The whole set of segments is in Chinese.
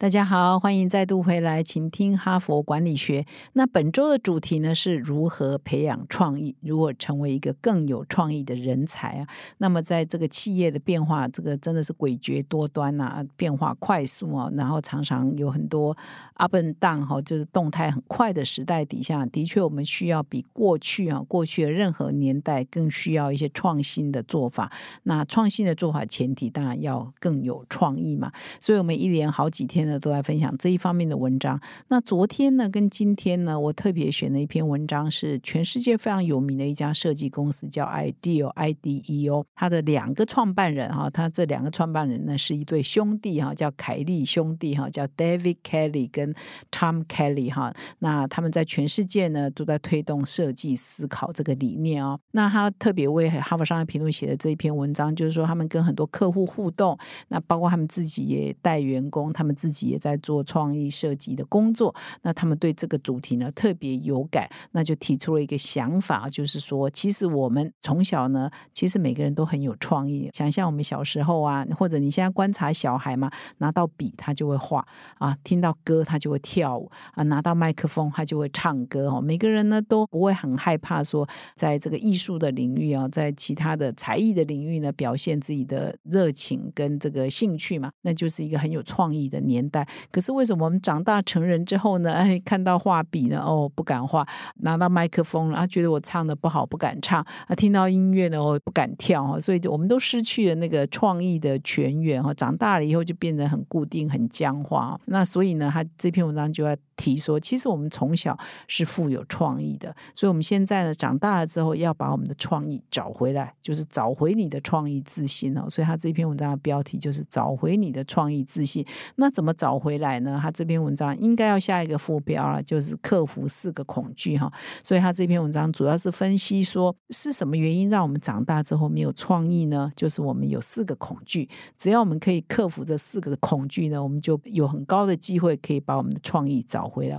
大家好，欢迎再度回来，请听哈佛管理学。那本周的主题呢是如何培养创意，如何成为一个更有创意的人才啊？那么在这个企业的变化，这个真的是诡谲多端呐，变化快速啊，然后常常有很多 up and down 哈，就是动态很快的时代底下，的确我们需要比过去啊，过去的任何年代更需要一些创新的做法。那创新的做法前提当然要更有创意嘛，所以我们一连好几天。都在分享这一方面的文章。那昨天呢，跟今天呢，我特别选了一篇文章，是全世界非常有名的一家设计公司，叫 IDEO，I D E O。它的两个创办人哈，他这两个创办人呢是一对兄弟哈，叫凯利兄弟哈，叫 David Kelly 跟 Tom Kelly 哈。那他们在全世界呢都在推动设计思考这个理念哦。那他特别为哈佛商业评论写的这一篇文章，就是说他们跟很多客户互动，那包括他们自己也带员工，他们自己。也在做创意设计的工作，那他们对这个主题呢特别有感，那就提出了一个想法，就是说，其实我们从小呢，其实每个人都很有创意。想象我们小时候啊，或者你现在观察小孩嘛，拿到笔他就会画啊，听到歌他就会跳舞啊，拿到麦克风他就会唱歌哦。每个人呢都不会很害怕说，在这个艺术的领域啊，在其他的才艺的领域呢，表现自己的热情跟这个兴趣嘛，那就是一个很有创意的年。代，可是为什么我们长大成人之后呢？哎，看到画笔呢，哦，不敢画；拿到麦克风了，啊，觉得我唱的不好，不敢唱；啊，听到音乐呢，我不敢跳哈。所以，我们都失去了那个创意的泉源哈。长大了以后，就变得很固定、很僵化。那所以呢，他这篇文章就要提说，其实我们从小是富有创意的，所以我们现在呢，长大了之后要把我们的创意找回来，就是找回你的创意自信哦。所以他这篇文章的标题就是“找回你的创意自信”。那怎么？找回来呢？他这篇文章应该要下一个副标啊，就是克服四个恐惧哈。所以他这篇文章主要是分析说，是什么原因让我们长大之后没有创意呢？就是我们有四个恐惧，只要我们可以克服这四个恐惧呢，我们就有很高的机会可以把我们的创意找回来。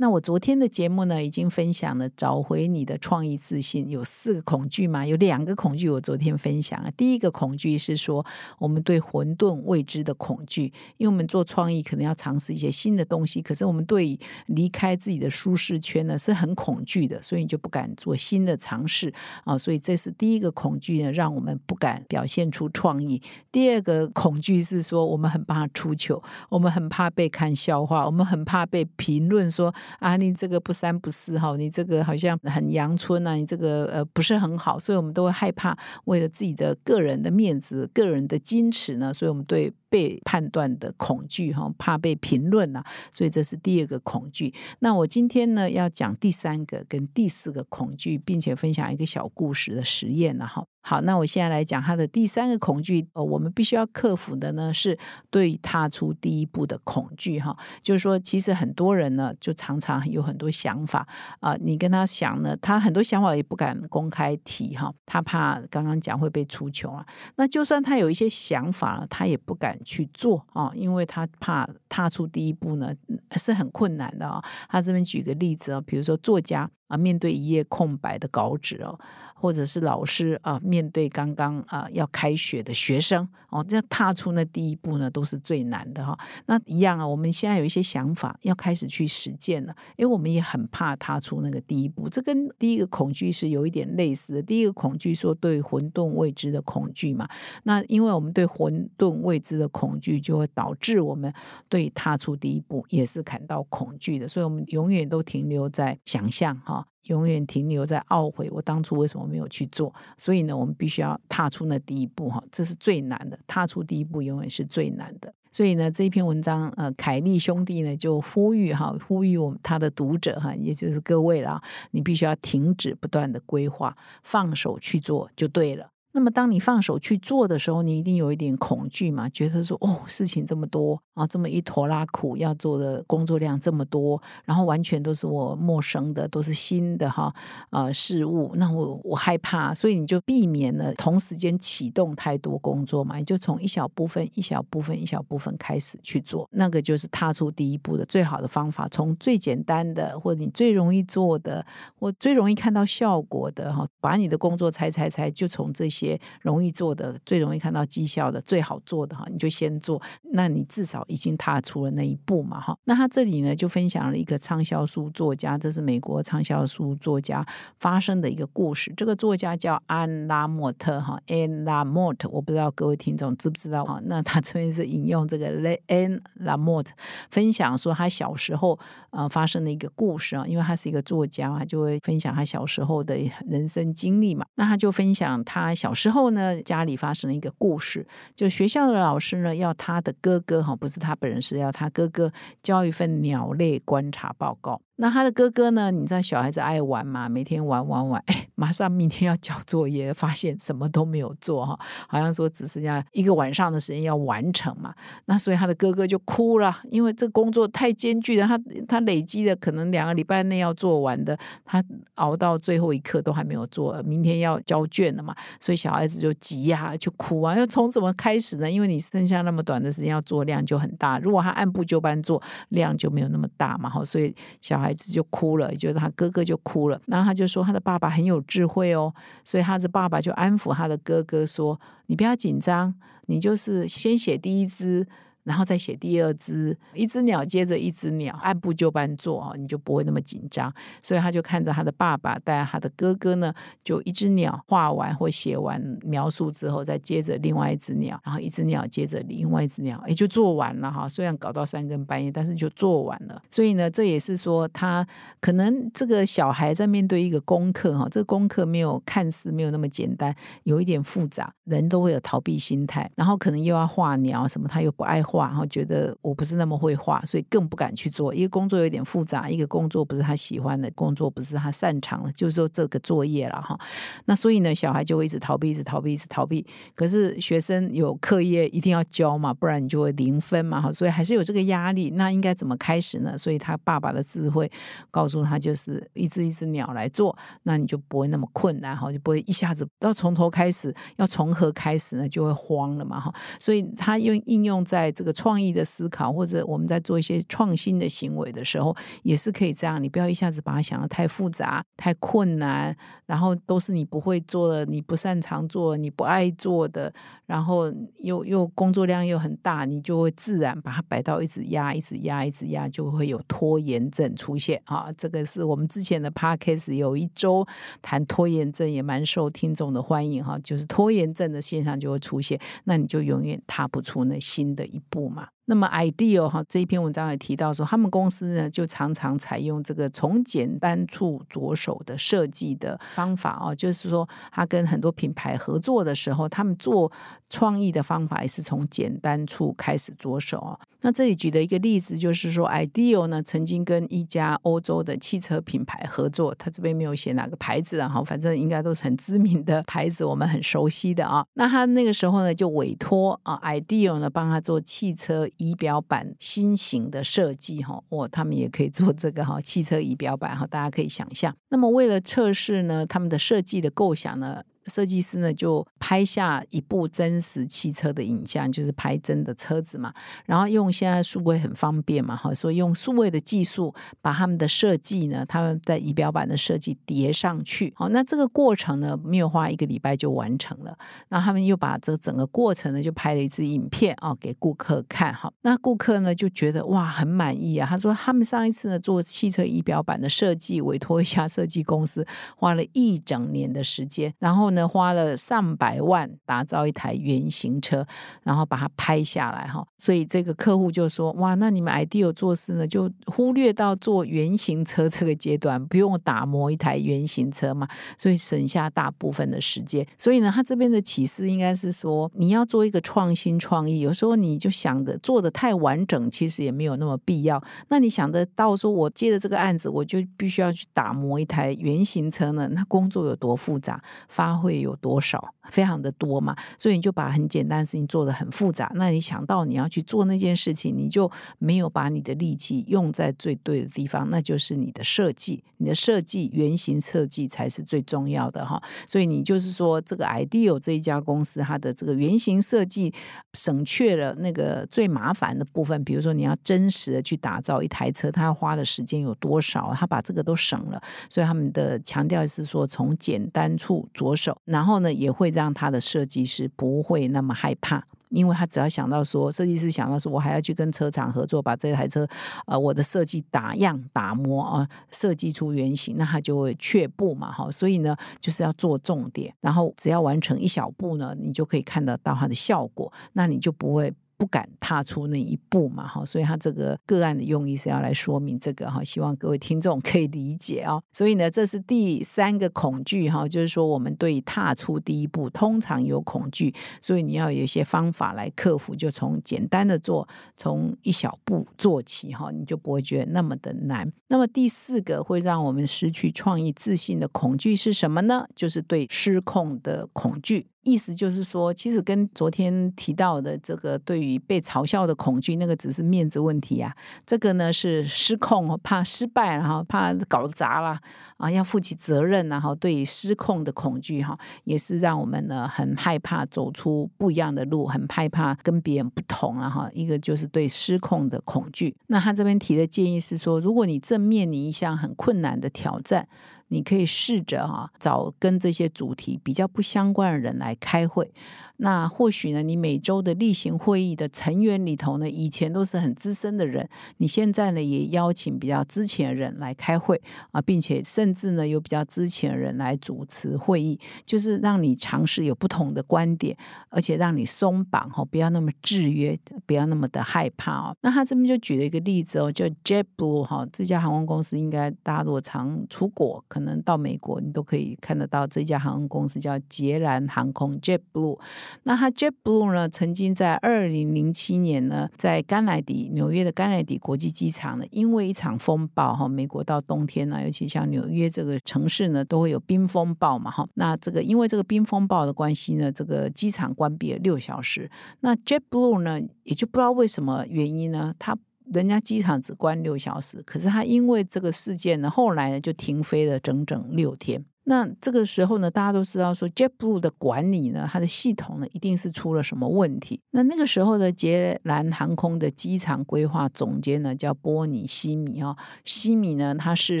那我昨天的节目呢，已经分享了找回你的创意自信，有四个恐惧嘛？有两个恐惧，我昨天分享了。第一个恐惧是说，我们对混沌未知的恐惧，因为我们做创意可能要尝试一些新的东西，可是我们对离开自己的舒适圈呢是很恐惧的，所以你就不敢做新的尝试啊。所以这是第一个恐惧呢，让我们不敢表现出创意。第二个恐惧是说，我们很怕出糗，我们很怕被看笑话，我们很怕被评论说。啊，你这个不三不四哈，你这个好像很阳春啊，你这个呃不是很好，所以我们都会害怕，为了自己的个人的面子、个人的矜持呢，所以我们对。被判断的恐惧哈，怕被评论呐，所以这是第二个恐惧。那我今天呢要讲第三个跟第四个恐惧，并且分享一个小故事的实验了哈。好，那我现在来讲他的第三个恐惧。呃，我们必须要克服的呢是对踏出第一步的恐惧哈。就是说，其实很多人呢就常常有很多想法啊，你跟他想呢，他很多想法也不敢公开提哈，他怕刚刚讲会被出糗啊。那就算他有一些想法，他也不敢。去做啊，因为他怕踏出第一步呢是很困难的啊。他这边举个例子啊，比如说作家啊，面对一页空白的稿纸哦，或者是老师啊，面对刚刚啊要开学的学生哦，这样踏出那第一步呢，都是最难的哈。那一样啊，我们现在有一些想法要开始去实践了，因为我们也很怕踏出那个第一步。这跟第一个恐惧是有一点类似的。第一个恐惧说对混沌未知的恐惧嘛，那因为我们对混沌未知的恐惧，就会导致我们对踏出第一步也是感到恐惧的，所以我们永远都停留在想象哈。永远停留在懊悔，我当初为什么没有去做？所以呢，我们必须要踏出那第一步哈，这是最难的。踏出第一步永远是最难的。所以呢，这一篇文章，呃，凯利兄弟呢就呼吁哈，呼吁我们他的读者哈，也就是各位啦，你必须要停止不断的规划，放手去做就对了。那么，当你放手去做的时候，你一定有一点恐惧嘛？觉得说，哦，事情这么多啊，这么一坨拉苦，要做的工作量这么多，然后完全都是我陌生的，都是新的哈啊事物，那我我害怕，所以你就避免了同时间启动太多工作嘛，你就从一小部分、一小部分、一小部分开始去做，那个就是踏出第一步的最好的方法。从最简单的，或者你最容易做的，或最容易看到效果的哈，把你的工作拆拆拆，就从这些。些容易做的、最容易看到绩效的、最好做的哈，你就先做。那你至少已经踏出了那一步嘛哈。那他这里呢就分享了一个畅销书作家，这是美国畅销书作家发生的一个故事。这个作家叫安拉莫特哈，安拉莫特，我不知道各位听众知不知道哈。那他这边是引用这个安拉莫特分享说他小时候呃发生的一个故事啊，因为他是一个作家他，就会分享他小时候的人生经历嘛。那他就分享他小。小时候呢，家里发生了一个故事，就学校的老师呢要他的哥哥哈，不是他本人，是要他哥哥交一份鸟类观察报告。那他的哥哥呢？你知道小孩子爱玩嘛？每天玩玩玩，哎，马上明天要交作业，发现什么都没有做哈，好像说只剩下一个晚上的时间要完成嘛。那所以他的哥哥就哭了，因为这工作太艰巨了，他他累积的可能两个礼拜内要做完的，他熬到最后一刻都还没有做，明天要交卷了嘛。所以小孩子就急呀，就哭啊，要从怎么开始呢？因为你剩下那么短的时间要做，量就很大。如果他按部就班做，量就没有那么大嘛。哈，所以小孩。孩子就哭了，就是他哥哥就哭了，然后他就说他的爸爸很有智慧哦，所以他的爸爸就安抚他的哥哥说：“你不要紧张，你就是先写第一支。”然后再写第二只，一只鸟接着一只鸟，按部就班做啊，你就不会那么紧张。所以他就看着他的爸爸带他的哥哥呢，就一只鸟画完或写完描述之后，再接着另外一只鸟，然后一只鸟接着另外一只鸟，也就做完了哈。虽然搞到三更半夜，但是就做完了。所以呢，这也是说他可能这个小孩在面对一个功课哈，这个功课没有看似没有那么简单，有一点复杂，人都会有逃避心态，然后可能又要画鸟什么，他又不爱画。然后觉得我不是那么会画，所以更不敢去做。一个工作有点复杂，一个工作不是他喜欢的工作，不是他擅长的，就是说这个作业了哈。那所以呢，小孩就会一直逃避，一直逃避，一直逃避。可是学生有课业一定要交嘛，不然你就会零分嘛哈。所以还是有这个压力。那应该怎么开始呢？所以他爸爸的智慧告诉他，就是一只一只鸟来做，那你就不会那么困难哈，就不会一下子要从头开始，要从何开始呢？就会慌了嘛哈。所以他用应用在这个。创意的思考，或者我们在做一些创新的行为的时候，也是可以这样。你不要一下子把它想的太复杂、太困难，然后都是你不会做的、你不擅长做、你不爱做的，然后又又工作量又很大，你就会自然把它摆到一直压、一直压、一直压，就会有拖延症出现啊。这个是我们之前的 podcast 有一周谈拖延症，也蛮受听众的欢迎哈。就是拖延症的现象就会出现，那你就永远踏不出那新的一不嘛？那么 ideal 哈这一篇文章也提到说，他们公司呢就常常采用这个从简单处着手的设计的方法哦，就是说他跟很多品牌合作的时候，他们做创意的方法也是从简单处开始着手哦。那这里举的一个例子就是说，ideal 呢曾经跟一家欧洲的汽车品牌合作，他这边没有写哪个牌子啊，哈，反正应该都是很知名的牌子，我们很熟悉的啊。那他那个时候呢就委托啊 ideal 呢帮他做汽车。仪表板新型的设计哈，哦，他们也可以做这个哈，汽车仪表板哈，大家可以想象。那么为了测试呢，他们的设计的构想呢？设计师呢就拍下一部真实汽车的影像，就是拍真的车子嘛。然后用现在数位很方便嘛，哈，所以用数位的技术把他们的设计呢，他们在仪表板的设计叠上去。好，那这个过程呢，没有花一个礼拜就完成了。那他们又把这整个过程呢，就拍了一支影片啊，给顾客看。哈，那顾客呢就觉得哇，很满意啊。他说他们上一次呢做汽车仪表板的设计，委托一家设计公司，花了一整年的时间，然后呢花了上百万打造一台原型车，然后把它拍下来。哈，所以这个客户就说哇，那你们 idea 做事呢，就忽略到做原型车这个阶段，不用打磨一台原型车嘛，所以省下大部分的时间。所以呢，他这边的启示应该是说，你要做一个创新创意，有时候你就想的做的太完整，其实也没有那么必要。那你想得到说，我接的这个案子，我就必须要去打磨一台原型车呢？那工作有多复杂，发挥会有多少？非常的多嘛，所以你就把很简单的事情做得很复杂。那你想到你要去做那件事情，你就没有把你的力气用在最对的地方，那就是你的设计，你的设计原型设计才是最重要的哈。所以你就是说，这个 idea 这一家公司，它的这个原型设计省却了那个最麻烦的部分，比如说你要真实的去打造一台车，它要花的时间有多少，他把这个都省了。所以他们的强调是说，从简单处着手，然后呢也会。让他的设计师不会那么害怕，因为他只要想到说，设计师想到说我还要去跟车厂合作，把这台车呃我的设计打样打磨啊，设计出原型，那他就会却步嘛，哈，所以呢就是要做重点，然后只要完成一小步呢，你就可以看得到它的效果，那你就不会。不敢踏出那一步嘛，哈，所以他这个个案的用意是要来说明这个哈，希望各位听众可以理解啊。所以呢，这是第三个恐惧哈，就是说我们对踏出第一步通常有恐惧，所以你要有一些方法来克服，就从简单的做，从一小步做起哈，你就不会觉得那么的难。那么第四个会让我们失去创意自信的恐惧是什么呢？就是对失控的恐惧。意思就是说，其实跟昨天提到的这个对于被嘲笑的恐惧，那个只是面子问题啊。这个呢是失控，怕失败，然后怕搞砸了啊，要负起责任，然后对失控的恐惧哈，也是让我们呢很害怕走出不一样的路，很害怕跟别人不同了哈。一个就是对失控的恐惧。那他这边提的建议是说，如果你正面临一项很困难的挑战。你可以试着哈找跟这些主题比较不相关的人来开会。那或许呢，你每周的例行会议的成员里头呢，以前都是很资深的人，你现在呢也邀请比较之前的人来开会啊，并且甚至呢有比较之前的人来主持会议，就是让你尝试有不同的观点，而且让你松绑哈，不要那么制约，不要那么的害怕哦。那他这边就举了一个例子哦，叫 JetBlue 哈，这家航空公司应该大家如果常出国。可能到美国，你都可以看得到这家航空公司叫捷兰航空 （JetBlue）。那它 JetBlue 呢，曾经在二零零七年呢，在甘乃迪纽约的甘乃迪国际机场呢，因为一场风暴哈，美国到冬天呢，尤其像纽约这个城市呢，都会有冰风暴嘛哈。那这个因为这个冰风暴的关系呢，这个机场关闭了六小时。那 JetBlue 呢，也就不知道为什么原因呢，它。人家机场只关六小时，可是他因为这个事件呢，后来呢就停飞了整整六天。那这个时候呢，大家都知道说，JetBlue 的管理呢，它的系统呢，一定是出了什么问题。那那个时候的捷兰航空的机场规划总监呢，叫波尼西米哦。西米呢，他事实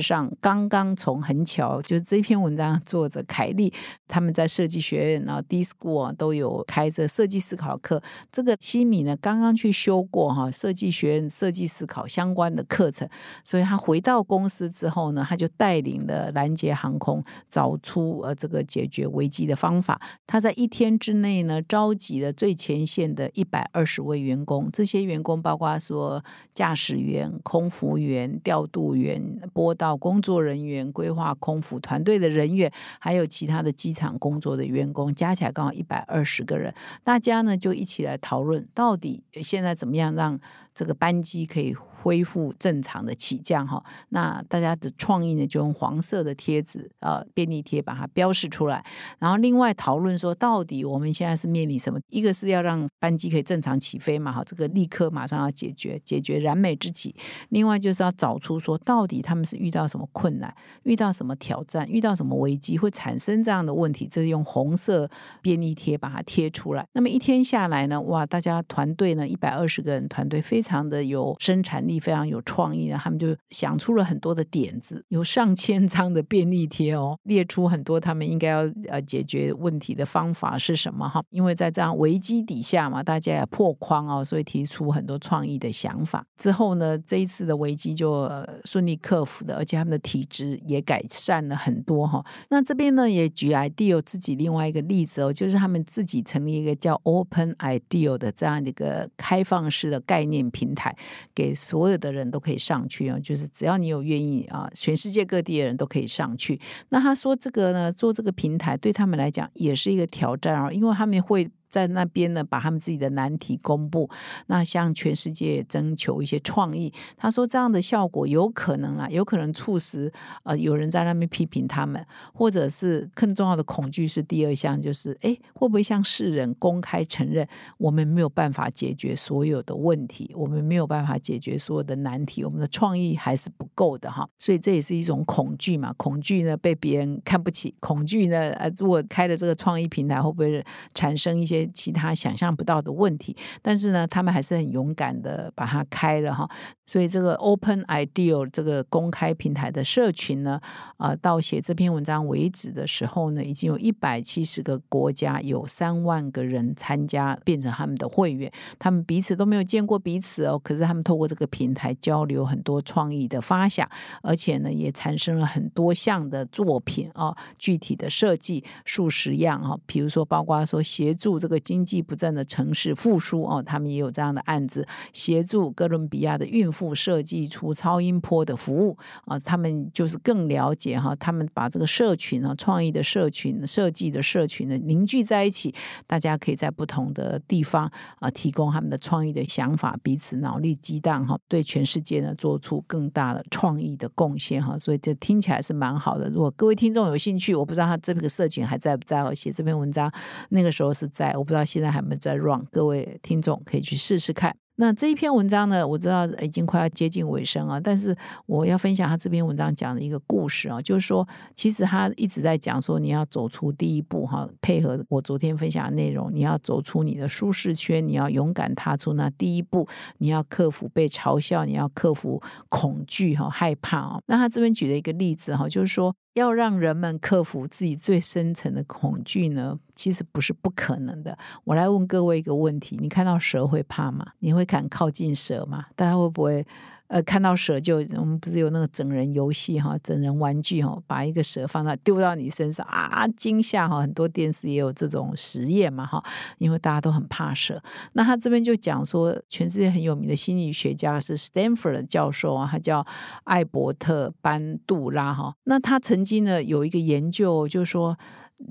上刚刚从很巧，就是这篇文章作者凯利他们在设计学院啊，D School 啊，都有开着设计思考课。这个西米呢，刚刚去修过哈设计学院设计思考相关的课程，所以他回到公司之后呢，他就带领了拦截航空。找出呃这个解决危机的方法。他在一天之内呢，召集了最前线的一百二十位员工。这些员工包括说驾驶员、空服员、调度员、波道工作人员、规划空服团队的人员，还有其他的机场工作的员工，加起来刚好一百二十个人。大家呢就一起来讨论，到底现在怎么样让这个班机可以恢复正常的起降哈。那大家的创意呢，就用黄色的贴纸啊便利贴把它标示出来。然后另外讨论说，到底我们现在是面临什么？一个是要让班机可以正常起飞嘛，哈，这个立刻马上要解决，解决燃眉之急。另外就是要找出说，到底他们是遇到什么困难，遇到什么挑战，遇到什么危机会产生这样的问题，这是用红色便利贴把它贴出来。那么一天下来呢，哇，大家团队呢一百二十个人团队非常的有生产力，力非常有创意的，他们就想出了很多的点子，有上千张的便利贴哦，列出很多他们应该要呃解决问题的方法是什么哈？因为在这样危机底下嘛，大家也破框哦，所以提出很多创意的想法。之后呢，这一次的危机就顺利克服的，而且他们的体质也改善了很多哈。那这边呢，也举 Ideal 自己另外一个例子哦，就是他们自己成立一个叫 Open Ideal 的这样的一个开放式的概念平台，给所所有的人都可以上去啊，就是只要你有愿意啊，全世界各地的人都可以上去。那他说这个呢，做这个平台对他们来讲也是一个挑战啊，因为他们会。在那边呢，把他们自己的难题公布，那向全世界征求一些创意。他说这样的效果有可能啊，有可能促使呃有人在那边批评他们，或者是更重要的恐惧是第二项，就是哎会不会向世人公开承认我们没有办法解决所有的问题，我们没有办法解决所有的难题，我们的创意还是不够的哈。所以这也是一种恐惧嘛，恐惧呢被别人看不起，恐惧呢呃如果开了这个创意平台会不会产生一些。其他想象不到的问题，但是呢，他们还是很勇敢的把它开了哈。所以这个 Open Ideal 这个公开平台的社群呢，啊，到写这篇文章为止的时候呢，已经有一百七十个国家有三万个人参加，变成他们的会员。他们彼此都没有见过彼此哦，可是他们透过这个平台交流很多创意的发想，而且呢，也产生了很多项的作品哦，具体的设计数十样哈。比如说，包括说协助这个。经济不振的城市复苏哦，他们也有这样的案子，协助哥伦比亚的孕妇设计出超音波的服务啊。他们就是更了解哈，他们把这个社群啊，创意的社群、设计的社群呢凝聚在一起，大家可以在不同的地方啊提供他们的创意的想法，彼此脑力激荡哈，对全世界呢做出更大的创意的贡献哈。所以这听起来是蛮好的。如果各位听众有兴趣，我不知道他这个社群还在不在哦。写这篇文章那个时候是在。我不知道现在还没在 run，各位听众可以去试试看。那这一篇文章呢，我知道已经快要接近尾声啊，但是我要分享他这篇文章讲的一个故事啊，就是说，其实他一直在讲说，你要走出第一步哈，配合我昨天分享的内容，你要走出你的舒适圈，你要勇敢踏出那第一步，你要克服被嘲笑，你要克服恐惧哈，害怕啊。那他这边举了一个例子哈，就是说。要让人们克服自己最深层的恐惧呢，其实不是不可能的。我来问各位一个问题：你看到蛇会怕吗？你会敢靠近蛇吗？大家会不会？呃，看到蛇就我们不是有那个整人游戏哈，整人玩具哈，把一个蛇放到丢到你身上啊，惊吓哈，很多电视也有这种实验嘛哈，因为大家都很怕蛇。那他这边就讲说，全世界很有名的心理学家是 Stanford 教授啊，他叫艾伯特班杜拉哈。那他曾经呢有一个研究，就是说。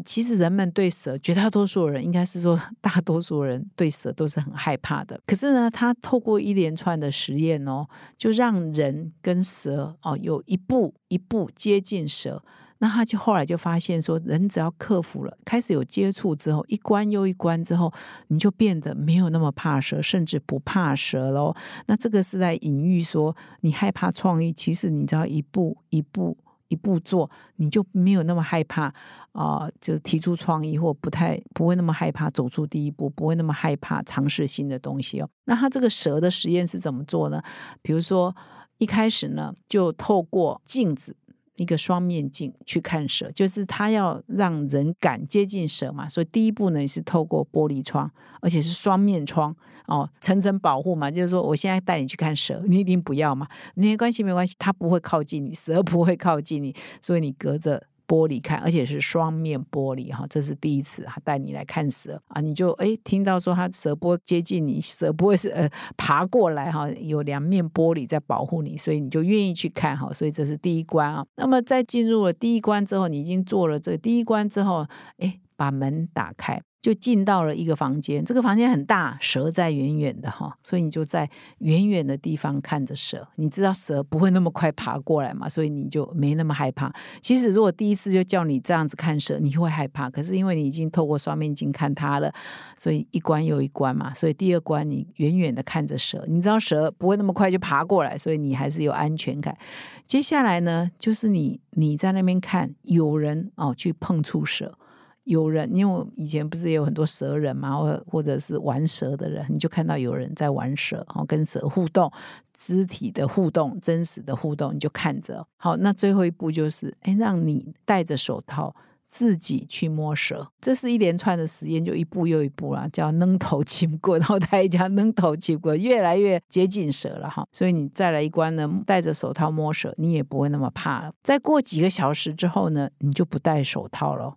其实人们对蛇，绝大多数人应该是说，大多数人对蛇都是很害怕的。可是呢，他透过一连串的实验哦，就让人跟蛇哦有一步一步接近蛇。那他就后来就发现说，人只要克服了，开始有接触之后，一关又一关之后，你就变得没有那么怕蛇，甚至不怕蛇喽。那这个是在隐喻说，你害怕创意，其实你只要一步一步。一步做，你就没有那么害怕啊，就提出创意或不太不会那么害怕走出第一步，不会那么害怕尝试新的东西哦。那他这个蛇的实验是怎么做呢？比如说一开始呢，就透过镜子。一个双面镜去看蛇，就是他要让人敢接近蛇嘛，所以第一步呢是透过玻璃窗，而且是双面窗哦，层层保护嘛。就是说，我现在带你去看蛇，你一定不要嘛？没关系，没关系，它不会靠近你，蛇不会靠近你，所以你隔着。玻璃看，而且是双面玻璃哈，这是第一次他带你来看蛇啊，你就哎听到说他蛇不会接近你，蛇不会是呃爬过来哈，有两面玻璃在保护你，所以你就愿意去看哈，所以这是第一关啊。那么在进入了第一关之后，你已经做了这第一关之后，哎。把门打开。就进到了一个房间，这个房间很大，蛇在远远的哈，所以你就在远远的地方看着蛇。你知道蛇不会那么快爬过来嘛，所以你就没那么害怕。其实如果第一次就叫你这样子看蛇，你会害怕。可是因为你已经透过双面镜看它了，所以一关又一关嘛，所以第二关你远远的看着蛇，你知道蛇不会那么快就爬过来，所以你还是有安全感。接下来呢，就是你你在那边看有人哦去碰触蛇。有人，因为以前不是也有很多蛇人嘛，或或者是玩蛇的人，你就看到有人在玩蛇，好跟蛇互动，肢体的互动，真实的互动，你就看着。好，那最后一步就是，哎，让你戴着手套自己去摸蛇。这是一连串的实验，就一步又一步啦，叫扔头擒过，然后他一讲扔头擒过，越来越接近蛇了哈。所以你再来一关呢，戴着手套摸蛇，你也不会那么怕了。再过几个小时之后呢，你就不戴手套了。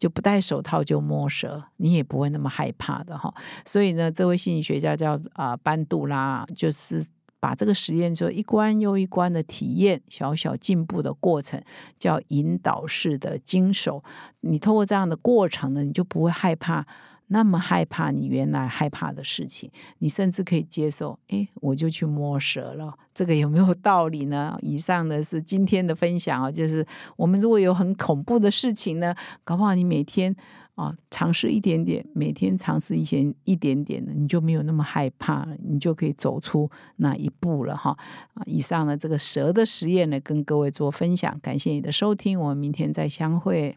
就不戴手套就摸蛇，你也不会那么害怕的哈。所以呢，这位心理学家叫啊班杜拉，就是把这个实验做一关又一关的体验，小小进步的过程，叫引导式的经手。你通过这样的过程呢，你就不会害怕。那么害怕你原来害怕的事情，你甚至可以接受。哎，我就去摸蛇了，这个有没有道理呢？以上的是今天的分享啊，就是我们如果有很恐怖的事情呢，搞不好你每天啊尝试一点点，每天尝试一些一点点的，你就没有那么害怕了，你就可以走出那一步了哈。啊，以上的这个蛇的实验呢，跟各位做分享，感谢你的收听，我们明天再相会。